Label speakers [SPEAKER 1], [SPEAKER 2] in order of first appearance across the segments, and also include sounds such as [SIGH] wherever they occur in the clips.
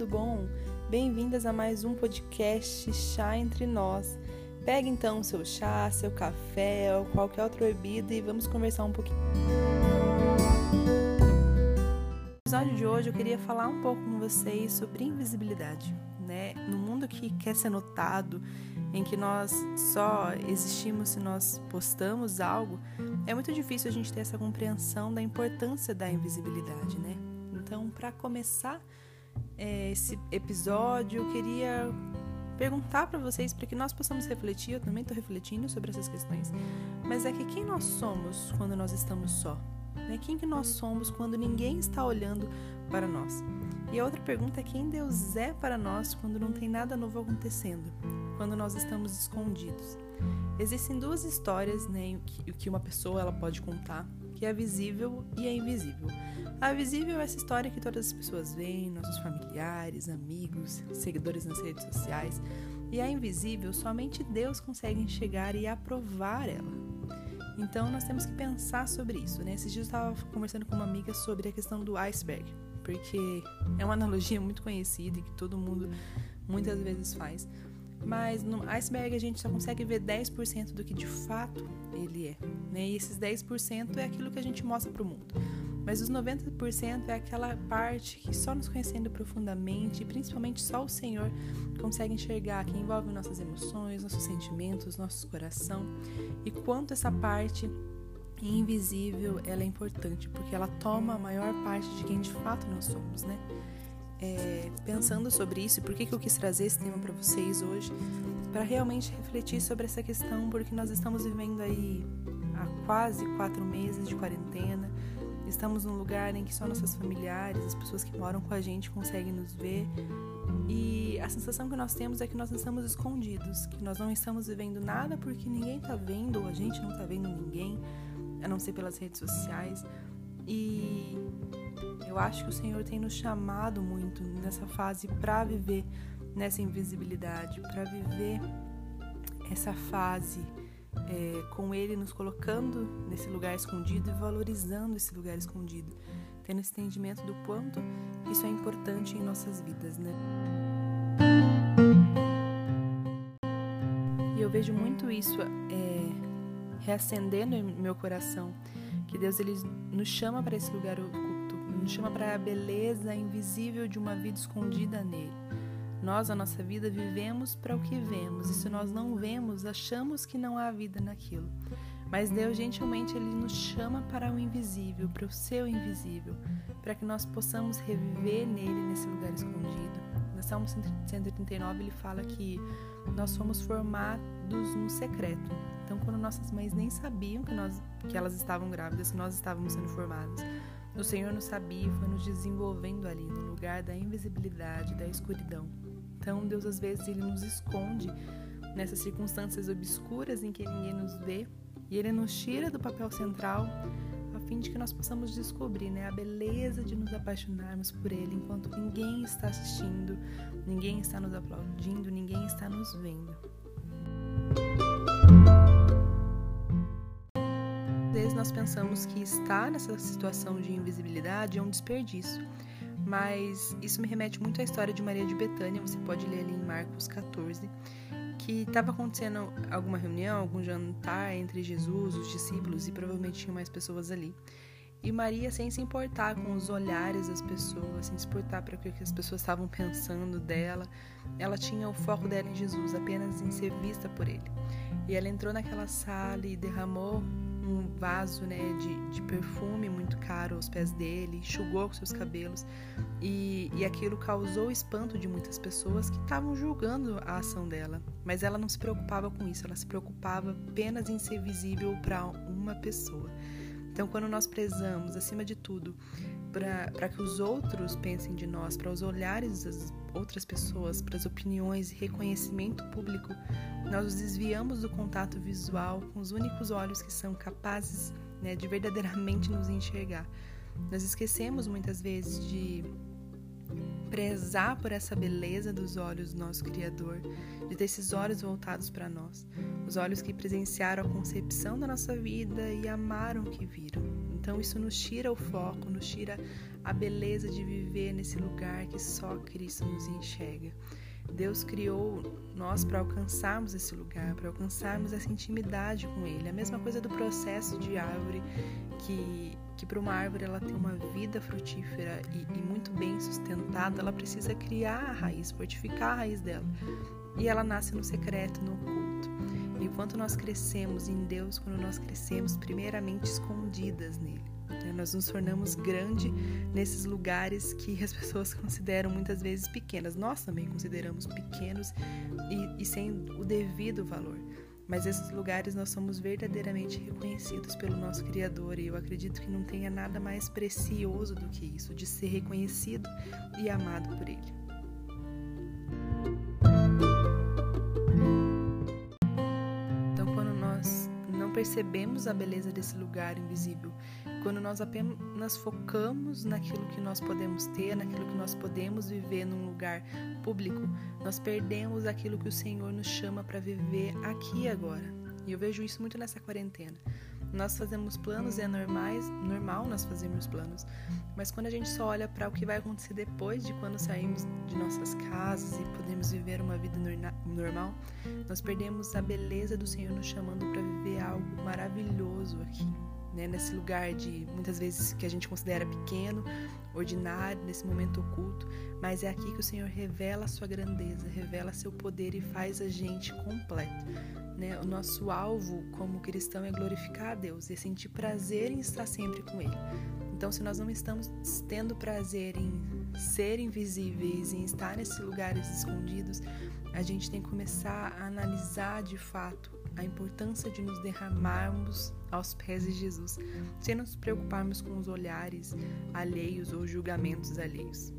[SPEAKER 1] tudo bom? Bem-vindas a mais um podcast Chá Entre Nós. Pegue então seu chá, seu café ou qualquer outra bebida e vamos conversar um pouquinho. No episódio de hoje eu queria falar um pouco com vocês sobre invisibilidade. Né? No mundo que quer ser notado, em que nós só existimos se nós postamos algo, é muito difícil a gente ter essa compreensão da importância da invisibilidade, né? Então, para começar é, esse episódio, eu queria perguntar para vocês para que nós possamos refletir. Eu também estou refletindo sobre essas questões, mas é que quem nós somos quando nós estamos só? Né? Quem que nós somos quando ninguém está olhando para nós? E a outra pergunta é quem Deus é para nós quando não tem nada novo acontecendo, quando nós estamos escondidos. Existem duas histórias, né, que, uma pessoa ela pode contar, que é visível e a invisível. A visível é essa história que todas as pessoas veem, nossos familiares, amigos, seguidores nas redes sociais. E a invisível, somente Deus consegue enxergar e aprovar ela. Então nós temos que pensar sobre isso. Né? Esses dias eu estava conversando com uma amiga sobre a questão do iceberg, porque é uma analogia muito conhecida e que todo mundo muitas vezes faz. Mas no iceberg a gente só consegue ver 10% do que de fato ele é. Né? E esses 10% é aquilo que a gente mostra para o mundo. Mas os 90% é aquela parte que só nos conhecendo profundamente, e principalmente só o Senhor consegue enxergar, que envolve nossas emoções, nossos sentimentos, nosso coração. E quanto essa parte invisível ela é importante, porque ela toma a maior parte de quem de fato nós somos, né? É, pensando sobre isso, por que, que eu quis trazer esse tema para vocês hoje? Para realmente refletir sobre essa questão, porque nós estamos vivendo aí há quase quatro meses de quarentena, Estamos num lugar em que só nossos familiares, as pessoas que moram com a gente conseguem nos ver. E a sensação que nós temos é que nós estamos escondidos, que nós não estamos vivendo nada porque ninguém está vendo, ou a gente não está vendo ninguém, a não ser pelas redes sociais. E eu acho que o Senhor tem nos chamado muito nessa fase para viver nessa invisibilidade, para viver essa fase é, com Ele nos colocando nesse lugar escondido e valorizando esse lugar escondido, tendo esse entendimento do quanto isso é importante em nossas vidas, né? E eu vejo muito isso é, reacendendo em meu coração, que Deus ele nos chama para esse lugar oculto, nos chama para a beleza invisível de uma vida escondida nele. Nós, a nossa vida, vivemos para o que vemos, e se nós não vemos, achamos que não há vida naquilo. Mas Deus, gentilmente, Ele nos chama para o invisível, para o seu invisível, para que nós possamos reviver nele, nesse lugar escondido. No Salmo 139, ele fala que nós fomos formados no secreto. Então, quando nossas mães nem sabiam que, nós, que elas estavam grávidas, que nós estávamos sendo formadas, o Senhor nos sabia e foi nos desenvolvendo ali, no lugar da invisibilidade, da escuridão. Então, Deus às vezes ele nos esconde nessas circunstâncias obscuras em que ninguém nos vê e ele nos tira do papel central a fim de que nós possamos descobrir né, a beleza de nos apaixonarmos por ele enquanto ninguém está assistindo, ninguém está nos aplaudindo, ninguém está nos vendo. Às vezes nós pensamos que estar nessa situação de invisibilidade é um desperdício mas isso me remete muito à história de Maria de Betânia, você pode ler ali em Marcos 14, que estava acontecendo alguma reunião, algum jantar entre Jesus, os discípulos e provavelmente tinha mais pessoas ali. E Maria, sem se importar com os olhares das pessoas, sem se importar para o que as pessoas estavam pensando dela, ela tinha o foco dela em Jesus, apenas em ser vista por ele. E ela entrou naquela sala e derramou um vaso né, de, de perfume muito caro aos pés dele, enxugou com seus cabelos e, e aquilo causou espanto de muitas pessoas que estavam julgando a ação dela. Mas ela não se preocupava com isso, ela se preocupava apenas em ser visível para uma pessoa. Então, quando nós prezamos, acima de tudo, para que os outros pensem de nós, para os olhares das outras pessoas, para as opiniões e reconhecimento público, nós nos desviamos do contato visual com os únicos olhos que são capazes né, de verdadeiramente nos enxergar. Nós esquecemos muitas vezes de prezar por essa beleza dos olhos do nosso Criador, de ter esses olhos voltados para nós, os olhos que presenciaram a concepção da nossa vida e amaram o que viram. Então isso nos tira o foco, nos tira a beleza de viver nesse lugar que só Cristo nos enxerga. Deus criou nós para alcançarmos esse lugar, para alcançarmos essa intimidade com Ele. A mesma coisa do processo de árvore, que, que para uma árvore ela ter uma vida frutífera e, e muito bem sustentada, ela precisa criar a raiz, fortificar a raiz dela. E ela nasce no secreto, no oculto. Enquanto nós crescemos em Deus, quando nós crescemos primeiramente escondidas nele. Né? Nós nos tornamos grande nesses lugares que as pessoas [LAUGHS] consideram muitas vezes pequenas. Nós também consideramos pequenos e, e sem o devido valor. Mas esses lugares nós somos verdadeiramente reconhecidos pelo nosso Criador e eu acredito que não tenha nada mais precioso do que isso, de ser reconhecido e amado por Ele. Percebemos a beleza desse lugar invisível quando nós apenas focamos naquilo que nós podemos ter, naquilo que nós podemos viver num lugar público, nós perdemos aquilo que o Senhor nos chama para viver aqui agora. E eu vejo isso muito nessa quarentena. Nós fazemos planos, é normais, normal nós fazermos planos, mas quando a gente só olha para o que vai acontecer depois de quando saímos de nossas casas e podemos viver uma vida normal, nós perdemos a beleza do Senhor nos chamando para viver algo maravilhoso aqui né, nesse lugar de muitas vezes que a gente considera pequeno, ordinário, nesse momento oculto, mas é aqui que o Senhor revela a sua grandeza, revela seu poder e faz a gente completo. Né? O nosso alvo como cristão é glorificar a Deus e sentir prazer em estar sempre com Ele. Então, se nós não estamos tendo prazer em ser invisíveis, em estar nesses lugares escondidos, a gente tem que começar a analisar de fato a importância de nos derramarmos aos pés de Jesus, sem nos preocuparmos com os olhares alheios ou julgamentos alheios.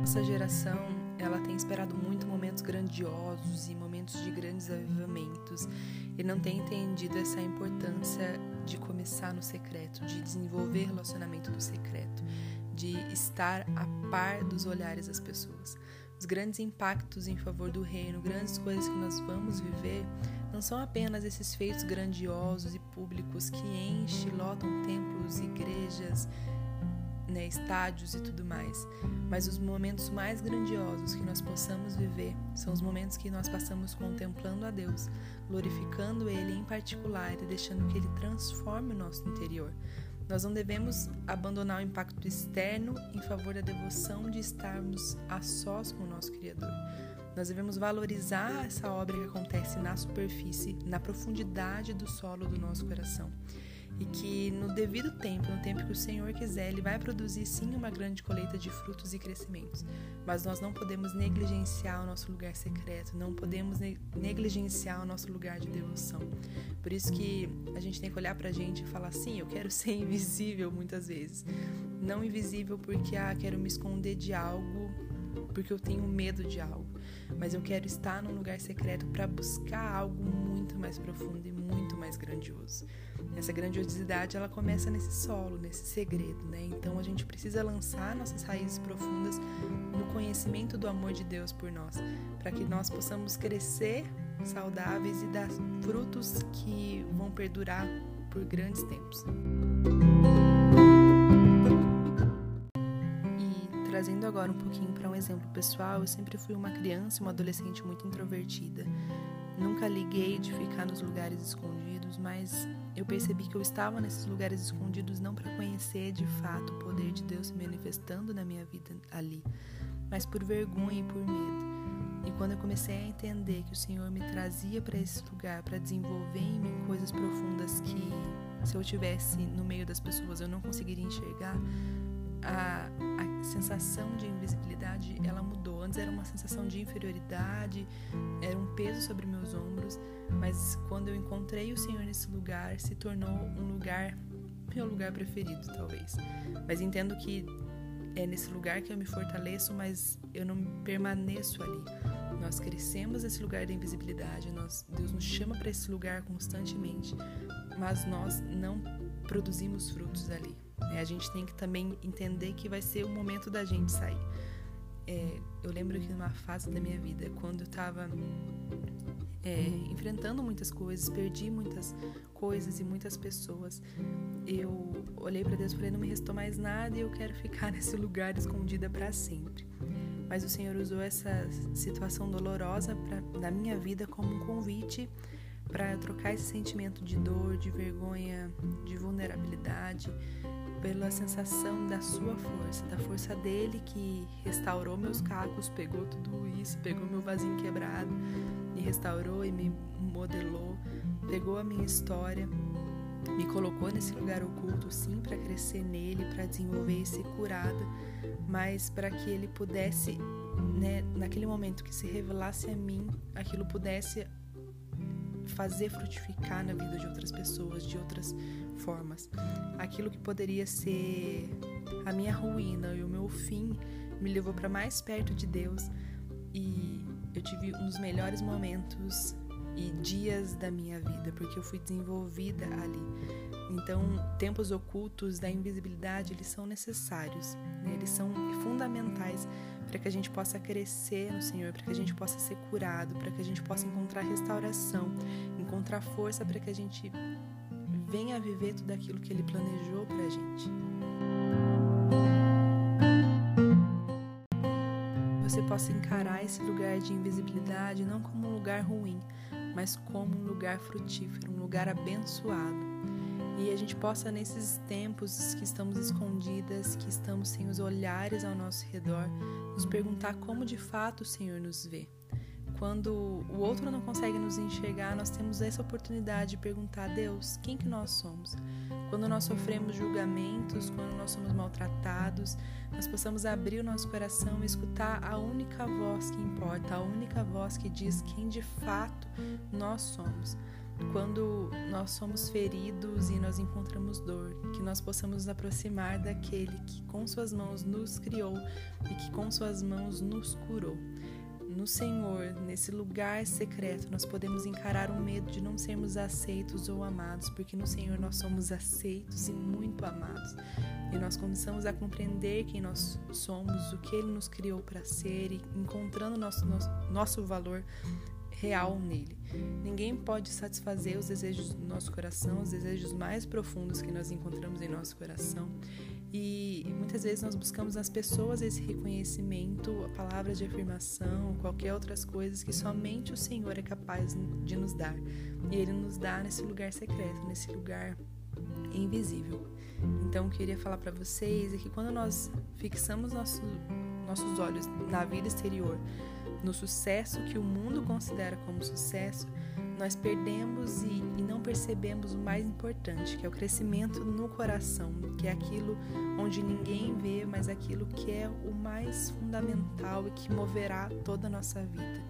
[SPEAKER 1] Nossa geração, ela tem esperado muito momentos grandiosos e momentos de grandes avivamentos e não tem entendido essa importância de começar no secreto, de desenvolver relacionamento no secreto, de estar a par dos olhares das pessoas. Os grandes impactos em favor do reino, grandes coisas que nós vamos viver, não são apenas esses feitos grandiosos e públicos que enchem, lotam templos, igrejas, né, estádios e tudo mais, mas os momentos mais grandiosos que nós possamos viver são os momentos que nós passamos contemplando a Deus, glorificando Ele em particular e deixando que Ele transforme o nosso interior. Nós não devemos abandonar o impacto externo em favor da devoção de estarmos a sós com o nosso Criador. Nós devemos valorizar essa obra que acontece na superfície, na profundidade do solo do nosso coração e que no devido tempo, no tempo que o Senhor quiser, Ele vai produzir sim uma grande colheita de frutos e crescimentos. Mas nós não podemos negligenciar o nosso lugar secreto, não podemos negligenciar o nosso lugar de devoção. Por isso que a gente tem que olhar para a gente e falar assim: eu quero [LAUGHS] ser invisível muitas vezes. Não invisível porque ah, quero me esconder de algo, porque eu tenho medo de algo. Mas eu quero estar num lugar secreto para buscar algo muito mais profundo e muito mais grandioso. Essa grandiosidade ela começa nesse solo, nesse segredo, né? Então a gente precisa lançar nossas raízes profundas no conhecimento do amor de Deus por nós, para que nós possamos crescer saudáveis e dar frutos que vão perdurar por grandes tempos. Agora um pouquinho para um exemplo pessoal, eu sempre fui uma criança, uma adolescente muito introvertida. Nunca liguei de ficar nos lugares escondidos, mas eu percebi que eu estava nesses lugares escondidos não para conhecer de fato o poder de Deus se manifestando na minha vida ali, mas por vergonha e por medo. E quando eu comecei a entender que o Senhor me trazia para esse lugar para desenvolver em mim coisas profundas que se eu tivesse no meio das pessoas eu não conseguiria enxergar, a, a sensação de invisibilidade ela mudou. Antes era uma sensação de inferioridade, era um peso sobre meus ombros, mas quando eu encontrei o Senhor nesse lugar, se tornou um lugar, meu lugar preferido, talvez. Mas entendo que é nesse lugar que eu me fortaleço, mas eu não permaneço ali. Nós crescemos nesse lugar da invisibilidade, nós, Deus nos chama para esse lugar constantemente, mas nós não produzimos frutos ali. É, a gente tem que também entender que vai ser o momento da gente sair. É, eu lembro que numa fase da minha vida, quando eu estava é, enfrentando muitas coisas, perdi muitas coisas e muitas pessoas. Eu olhei para Deus e falei: não me restou mais nada e eu quero ficar [LAUGHS] nesse lugar escondida para sempre. Mas o Senhor usou essa situação dolorosa pra, na minha vida como um convite para trocar esse sentimento de dor, de vergonha, de vulnerabilidade, pela sensação da sua força, da força dele que restaurou meus cacos, pegou tudo isso, pegou meu vasinho quebrado, me restaurou e me modelou, pegou a minha história, me colocou nesse lugar oculto, sim, para crescer nele, para desenvolver e ser curada, mas para que ele pudesse, né, naquele momento que se revelasse a mim, aquilo pudesse fazer frutificar na vida de outras pessoas, de outras formas. Aquilo que poderia ser a minha ruína e o meu fim me levou para mais perto de Deus e eu tive um dos melhores momentos e dias da minha vida, porque eu fui desenvolvida ali. Então, tempos ocultos da invisibilidade, eles são necessários, né? eles são fundamentais para que a gente possa crescer no Senhor, para que a gente possa ser curado, para que a gente possa encontrar restauração, encontrar força para que a gente venha viver tudo aquilo que Ele planejou para a gente. Você possa encarar esse lugar de invisibilidade não como um lugar ruim, mas como um lugar frutífero, um lugar abençoado. E a gente possa, nesses tempos que estamos escondidas, que estamos sem os olhares ao nosso redor, nos perguntar como de fato o Senhor nos vê. Quando o outro não consegue nos enxergar, nós temos essa oportunidade de perguntar a Deus quem que nós somos. Quando nós sofremos julgamentos, quando nós somos maltratados, nós possamos abrir o nosso coração e escutar a única voz que importa, a única voz que diz quem de fato nós somos quando nós somos feridos e nós encontramos dor, que nós possamos nos aproximar daquele que com suas mãos nos criou e que com suas mãos nos curou. No Senhor, nesse lugar secreto, nós podemos encarar o medo de não sermos aceitos ou amados, porque no Senhor nós somos aceitos e muito amados. E nós começamos a compreender quem nós somos, o que Ele nos criou para ser e encontrando nosso, nosso, nosso valor real nele. Ninguém pode satisfazer os desejos do nosso coração, os desejos mais profundos que nós encontramos em nosso coração. E muitas vezes nós buscamos nas pessoas esse reconhecimento, palavras de afirmação, qualquer outras coisas que somente o Senhor é capaz de nos dar. E Ele nos dá nesse lugar secreto, nesse lugar invisível. Então, eu queria falar para vocês é que quando nós fixamos nosso, nossos olhos na vida exterior, no sucesso que o mundo considera como sucesso, nós perdemos e, e, não percebemos o mais importante, que é o crescimento no coração, que é aquilo onde ninguém vê, mas aquilo que é o mais fundamental e que moverá toda a nossa vida.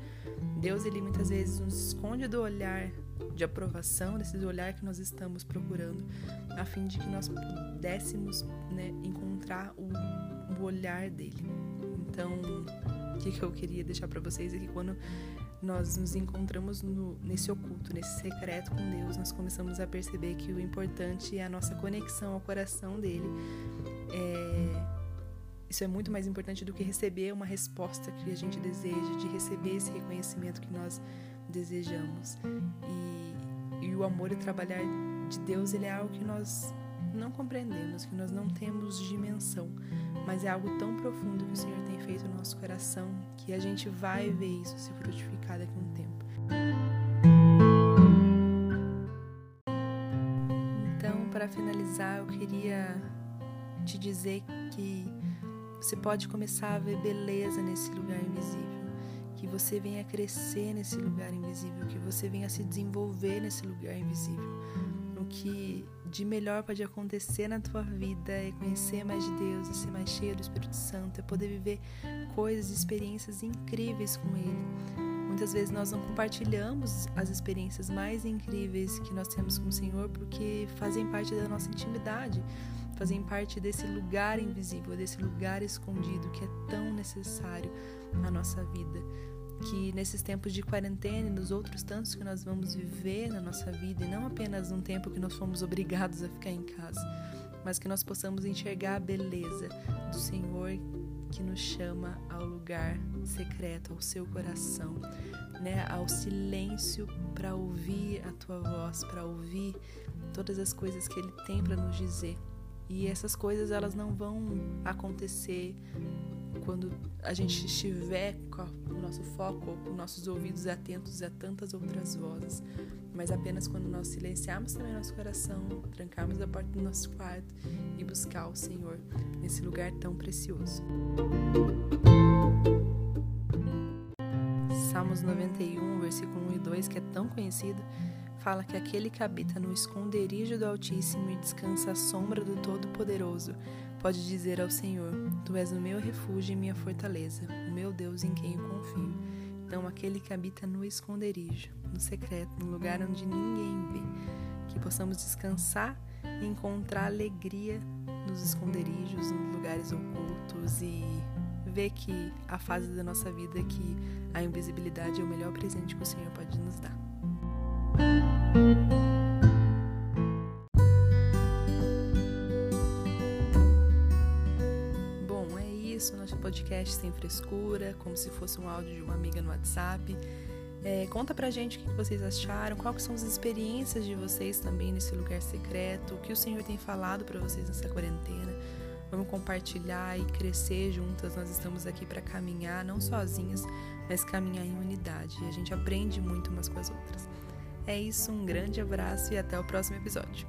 [SPEAKER 1] Deus, ele muitas vezes nos esconde do olhar de aprovação, desse olhar que nós estamos procurando, a fim de que nós pudéssemos né, encontrar o, o olhar dele. Então, o que, que eu queria deixar para vocês é que quando nós nos encontramos no, nesse oculto, nesse secreto com Deus, nós começamos a perceber que o importante é a nossa conexão ao coração dele. É, isso é muito mais importante do que receber uma resposta que a gente deseja, de receber esse reconhecimento que nós desejamos. E, e o amor e trabalhar de Deus, ele é algo que nós não compreendemos, que nós não temos dimensão, mas é algo tão profundo que o Senhor tem feito no nosso coração que a gente vai ver isso se frutificar daqui a um tempo. Então, para finalizar, eu queria te dizer que você pode começar a ver beleza nesse lugar invisível, que você venha crescer nesse lugar invisível, que você venha se desenvolver nesse lugar invisível. O que de melhor pode acontecer na tua vida é conhecer mais de Deus, é ser mais cheio do Espírito Santo, é poder viver coisas, experiências incríveis com Ele. Muitas vezes nós não compartilhamos as experiências mais incríveis que nós temos com o Senhor porque fazem parte da nossa intimidade, fazem parte desse lugar invisível, desse lugar escondido que é tão necessário na nossa vida que nesses tempos de quarentena e nos outros tantos que nós vamos viver na nossa vida, e não apenas num tempo que nós fomos obrigados a ficar em casa, mas que nós possamos enxergar a beleza do Senhor que nos chama ao lugar secreto, ao seu coração, né, ao silêncio para ouvir a tua voz, para ouvir todas as coisas que ele tem para nos dizer. E essas coisas elas não vão acontecer quando a gente estiver com o nosso foco, com nossos ouvidos atentos a tantas outras vozes, mas apenas quando nós silenciarmos também nosso coração, trancarmos a porta do nosso quarto e buscar o Senhor nesse lugar tão precioso. Salmos 91, versículo 1 e 2, que é tão conhecido, fala que aquele que habita no esconderijo do Altíssimo e descansa à sombra do Todo-Poderoso pode dizer ao Senhor: Tu és o meu refúgio e minha fortaleza, o meu Deus em quem eu confio. Então, aquele que habita no esconderijo, no secreto, no lugar onde ninguém vê, que possamos descansar e encontrar alegria nos esconderijos, nos lugares ocultos e ver que a fase da nossa vida que a invisibilidade é o melhor presente que o Senhor pode nos dar. Bom, é isso, nosso podcast sem frescura, como se fosse um áudio de uma amiga no WhatsApp. É, conta pra gente o que vocês acharam, quais são as experiências de vocês também nesse lugar secreto, o que o Senhor tem falado para vocês nessa quarentena. Vamos compartilhar e crescer juntas. Nós estamos aqui para caminhar, não sozinhas, mas caminhar em unidade. E a gente aprende muito umas com as outras. É isso, um grande abraço e até o próximo episódio.